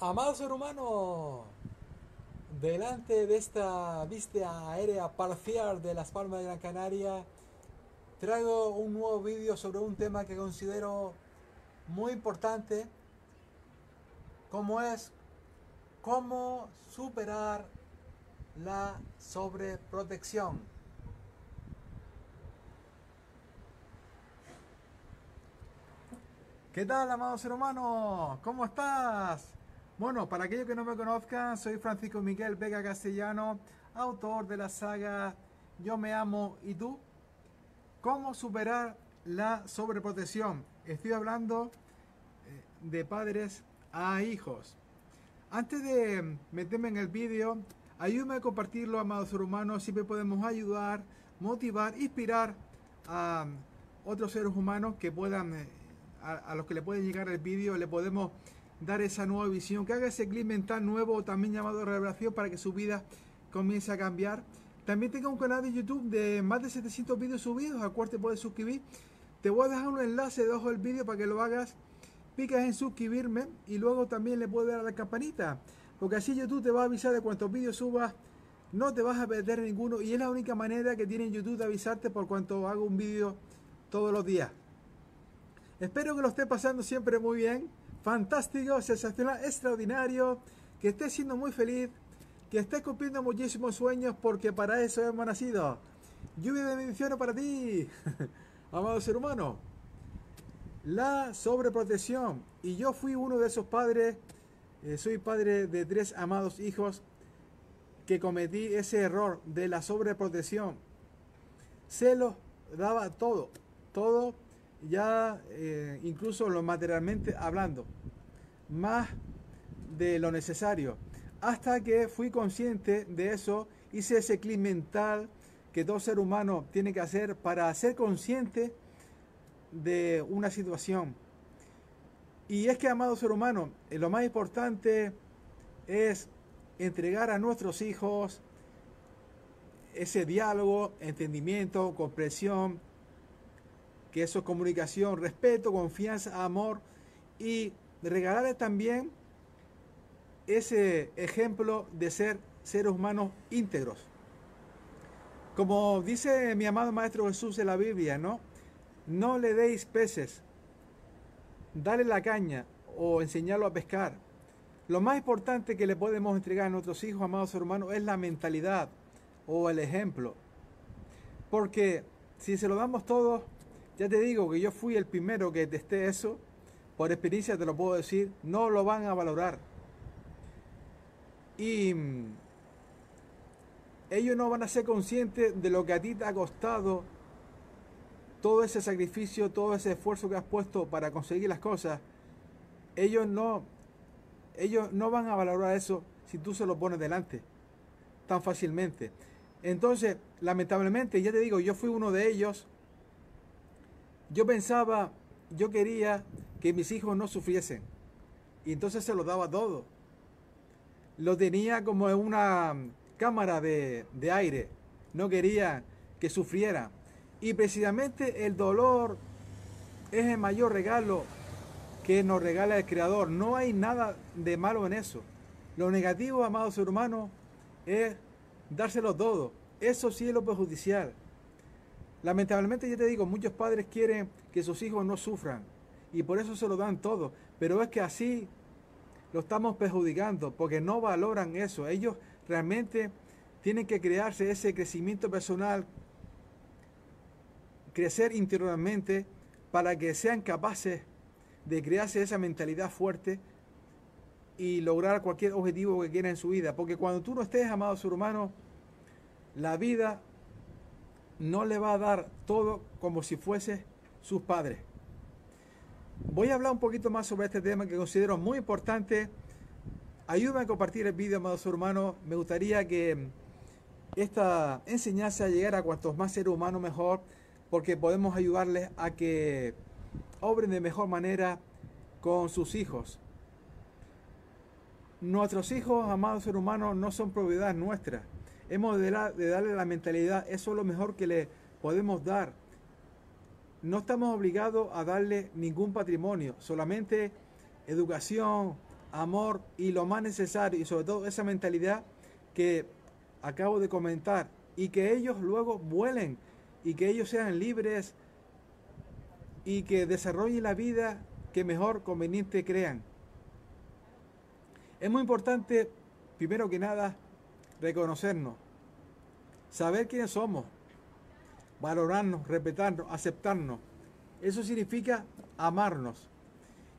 Amado ser humano, delante de esta vista aérea parcial de las Palmas de Gran Canaria, traigo un nuevo vídeo sobre un tema que considero muy importante, como es cómo superar la sobreprotección. ¿Qué tal, amado ser humano? ¿Cómo estás? Bueno, para aquellos que no me conozcan, soy Francisco Miguel Vega Castellano, autor de la saga Yo me amo y tú. ¿Cómo superar la sobreprotección? Estoy hablando eh, de padres a hijos. Antes de meterme en el vídeo, ayúdame a compartirlo, amados seres humanos. Siempre podemos ayudar, motivar, inspirar a otros seres humanos que puedan, eh, a, los que le pueden llegar el vídeo, le podemos dar esa nueva visión, que haga ese clip mental nuevo, también llamado revelación, para que su vida comience a cambiar. También tengo un canal de YouTube de más de 700 vídeos subidos, al cual te puedes suscribir. Te voy a dejar un enlace debajo del vídeo para que lo hagas. Picas en suscribirme y luego también le puedes dar a la campanita. Porque así YouTube te va a avisar de cuántos vídeos subas. No te vas a perder ninguno. Y es la única manera que tiene YouTube de avisarte por cuanto hago un vídeo todos los días. Espero que lo estés pasando siempre muy bien fantástico, sensacional, extraordinario, que estés siendo muy feliz, que estés cumpliendo muchísimos sueños porque para eso hemos nacido. Lluvia de bendiciones para ti, amado ser humano. La sobreprotección. Y yo fui uno de esos padres, eh, soy padre de tres amados hijos, que cometí ese error de la sobreprotección. Se lo daba todo, todo ya eh, incluso lo materialmente hablando, más de lo necesario. Hasta que fui consciente de eso, hice ese clic mental que todo ser humano tiene que hacer para ser consciente de una situación. Y es que, amado ser humano, eh, lo más importante es entregar a nuestros hijos ese diálogo, entendimiento, comprensión, que eso es comunicación, respeto, confianza, amor y regalarles también ese ejemplo de ser seres humanos íntegros. Como dice mi amado Maestro Jesús en la Biblia, ¿no? No le deis peces, dale la caña o enseñarlo a pescar. Lo más importante que le podemos entregar a nuestros hijos, amados hermanos, es la mentalidad o el ejemplo. Porque si se lo damos todos, ya te digo que yo fui el primero que testé eso. Por experiencia te lo puedo decir. No lo van a valorar. Y mm, ellos no van a ser conscientes de lo que a ti te ha costado todo ese sacrificio, todo ese esfuerzo que has puesto para conseguir las cosas. Ellos no, ellos no van a valorar eso si tú se lo pones delante tan fácilmente. Entonces, lamentablemente, ya te digo, yo fui uno de ellos yo pensaba, yo quería que mis hijos no sufriesen. Y entonces se lo daba todo. Lo tenía como en una cámara de, aire. No quería que sufriera. Y precisamente el dolor es el mayor regalo que nos regala el Creador. No hay nada de malo en eso. Lo negativo, amado ser humano, es dárselo todo. Eso sí es lo perjudicial. Lamentablemente, ya te digo, muchos padres quieren que sus hijos no sufran y por eso se lo dan todo. Pero es que así lo estamos perjudicando porque no valoran eso. Ellos realmente tienen que crearse ese crecimiento personal, crecer interiormente para que sean capaces de crearse esa mentalidad fuerte y lograr cualquier objetivo que quieran en su vida. Porque cuando tú no estés, amado ser humano, la vida no le va a dar todo como si fuese sus padres. Voy a hablar un poquito más sobre este tema que considero muy importante. Ayúdame a compartir el vídeo, amados hermanos. Me gustaría que esta enseñanza llegara a cuantos más seres humanos mejor, porque podemos ayudarles a que obren de mejor manera con sus hijos. Nuestros hijos, amados seres humanos, no son propiedad nuestra Hemos de, darle la mentalidad, eso es lo mejor que le podemos dar. No estamos obligados a darle ningún patrimonio, solamente educación, amor y lo más necesario y sobre todo esa mentalidad que acabo de comentar y que ellos luego vuelen y que ellos sean libres y que desarrollen la vida que mejor conveniente crean. Es muy importante, primero que nada, reconocernos, saber quiénes somos, valorarnos, respetarnos, aceptarnos. Eso significa amarnos.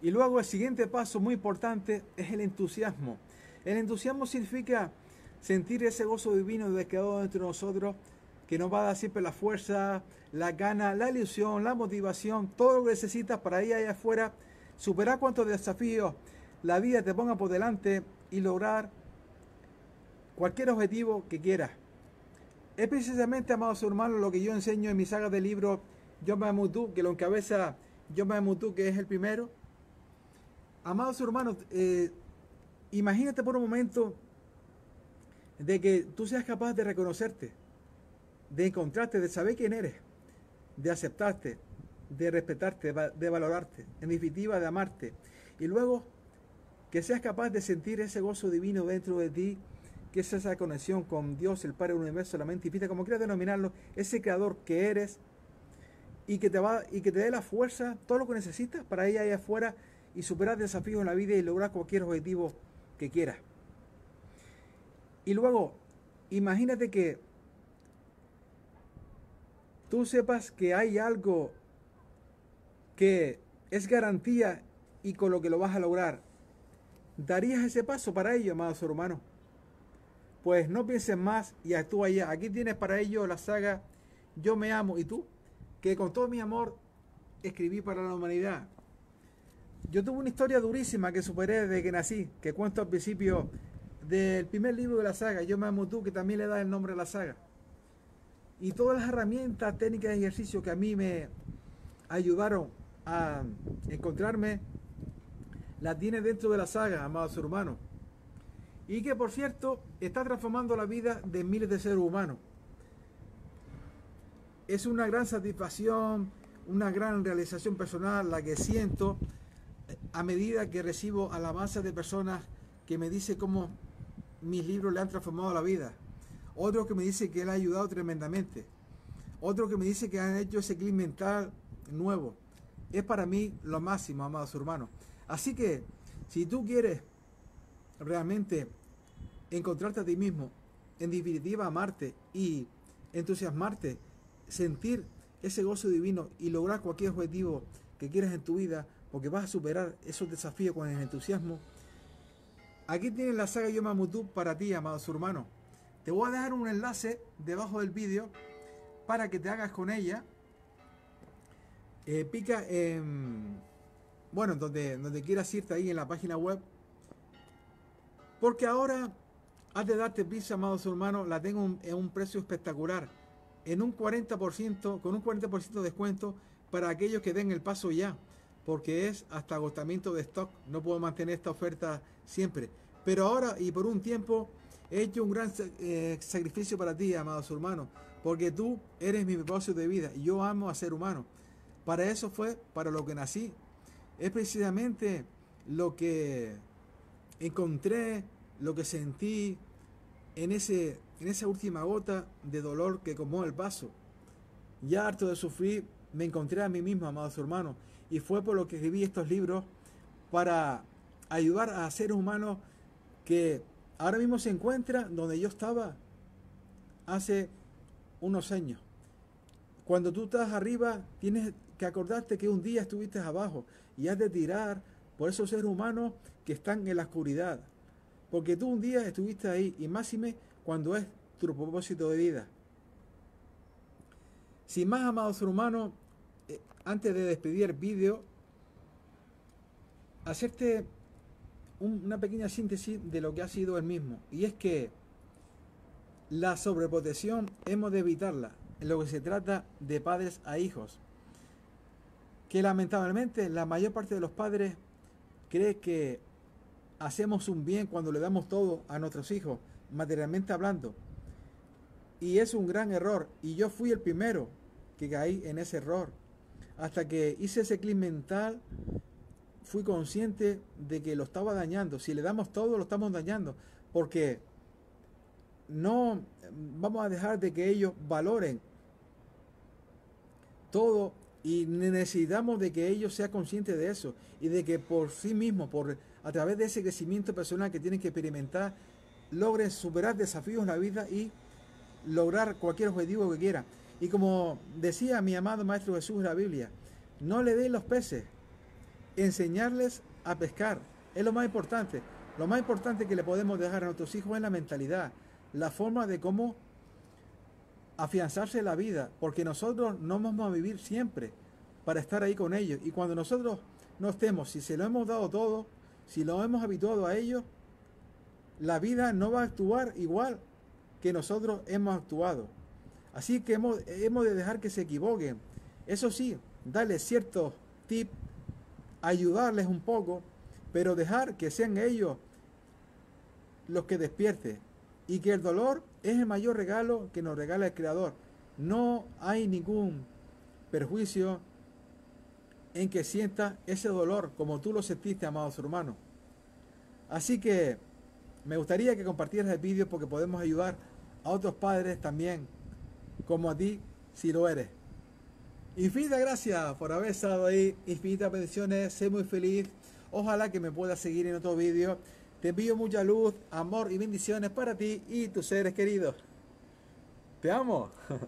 Y luego el siguiente paso muy importante es el entusiasmo. El entusiasmo significa sentir ese gozo divino de quedado entre nosotros que nos va a dar siempre la fuerza, la gana, la ilusión, la motivación, todo lo que necesitas para ir allá afuera, superar cuantos desafíos la vida te ponga por delante y lograr cualquier objetivo que quieras. Es precisamente, amados hermanos, lo que yo enseño en mi saga de libros Yo tú, que lo encabeza Yo tú, que es el primero. Amados hermanos, eh, imagínate por un momento de que tú seas capaz de reconocerte de encontrarte, de saber quién eres, de aceptarte, de respetarte, de valorarte, en definitiva de amarte. Y luego que seas capaz de sentir ese gozo divino dentro de ti, que es esa conexión con Dios, el Padre del universo, la mente infinita, como quieras denominarlo, ese creador que eres y que te va y que te dé la fuerza, todo lo que necesitas para ir allá afuera y superar desafíos en la vida y lograr cualquier objetivo que quieras. Y luego, imagínate que tú sepas que hay algo que es garantía y con lo que lo vas a lograr, ¿darías ese paso para ello, amados hermanos? Pues no pienses más y actúa ya. Aquí tienes para ello la saga Yo me amo y tú, que con todo mi amor escribí para la humanidad. Yo tuve una historia durísima que superé desde que nací, que cuento al principio del primer libro de la saga, Yo me amo tú, que también le da el nombre a la saga. Y todas las herramientas, técnicas y ejercicios que a mí me ayudaron a encontrarme, las tiene dentro de la saga, amados hermanos. Y que por cierto está transformando la vida de miles de seres humanos. Es una gran satisfacción, una gran realización personal la que siento a medida que recibo alabanzas de personas que me dicen cómo mis libros le han transformado la vida. Otro que me dice que él ha ayudado tremendamente. Otro que me dice que han hecho ese clic mental nuevo. Es para mí lo máximo, amados hermanos. Así que, si tú quieres realmente encontrarte a ti mismo, en definitiva amarte y entusiasmarte, sentir ese gozo divino y lograr cualquier objetivo que quieras en tu vida, porque vas a superar esos desafíos con el entusiasmo. Aquí tienes la saga Yoma Mutu para ti, amados hermanos. Te voy a dejar un enlace debajo del vídeo para que te hagas con ella. Eh, pica en, bueno, donde, donde quieras irte ahí en la página web. Porque ahora, has de darte prisa, amados hermanos, la tengo en un precio espectacular. En un 40%, con un 40% de descuento para aquellos que den el paso ya. Porque es hasta agotamiento de stock. No puedo mantener esta oferta siempre. Pero ahora y por un tiempo He hecho un gran eh, sacrificio para ti, amados hermanos, porque tú eres mi propósito de vida y yo amo a ser humano. Para eso fue para lo que nací. Es precisamente lo que encontré, lo que sentí en, ese, en esa última gota de dolor que comó el paso. Ya harto de sufrir, me encontré a mí mismo, amados hermanos, y fue por lo que escribí estos libros para ayudar a seres humanos que ahora mismo se encuentra donde yo estaba hace unos años. Cuando tú estás arriba, tienes que acordarte que un día estuviste abajo y has de tirar por esos seres humanos que están en la oscuridad. Porque tú un día estuviste ahí y máxime cuando es tu propósito de vida. Sin más, amados hermanos, eh, antes de despedir el vídeo, hacerte una pequeña síntesis de lo que ha sido el mismo. Y es que la sobreprotección hemos de evitarla en lo que se trata de padres a hijos. Que lamentablemente la mayor parte de los padres cree que hacemos un bien cuando le damos todo a nuestros hijos, materialmente hablando. Y es un gran error. Y yo fui el primero que caí en ese error. Hasta que hice ese clic mental fui consciente de que lo estaba dañando. Si le damos todo, lo estamos dañando. Porque no vamos a dejar de que ellos valoren todo y necesitamos de que ellos sean conscientes de eso y de que por sí mismos, por, a través de ese crecimiento personal que tienen que experimentar, logren superar desafíos en la vida y lograr cualquier objetivo que quieran. Y como decía mi amado Maestro Jesús en la Biblia, no le den los peces, enseñarles a pescar. Es lo más importante. Lo más importante que le podemos dejar a nuestros hijos es la mentalidad, la forma de cómo afianzarse la vida, porque nosotros no vamos a vivir siempre para estar ahí con ellos. Y cuando nosotros no estemos, si se lo hemos dado todo, si lo hemos habituado a ellos, la vida no va a actuar igual que nosotros hemos actuado. Así que hemos, hemos de dejar que se equivoquen. Eso sí, darles ciertos tips, ayudarles un poco, pero dejar que sean ellos los que despierten. Y que el dolor es el mayor regalo que nos regala el Creador. No hay ningún perjuicio en que sienta ese dolor como tú lo sentiste, amados hermanos. Así que me gustaría que compartieras el vídeo porque podemos ayudar a otros padres también, como a ti, si lo eres. Infinita gracias por haber estado ahí, infinitas bendiciones, sé muy feliz. Ojalá que me puedas seguir en otro vídeo. Te envío mucha luz, amor y bendiciones para ti y tus seres queridos. Te amo.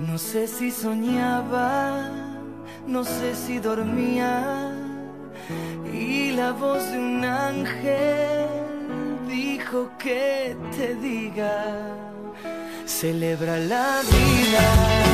No sé si soñaba, no sé si dormía y la voz de un ángel dijo que te diga, celebra la vida.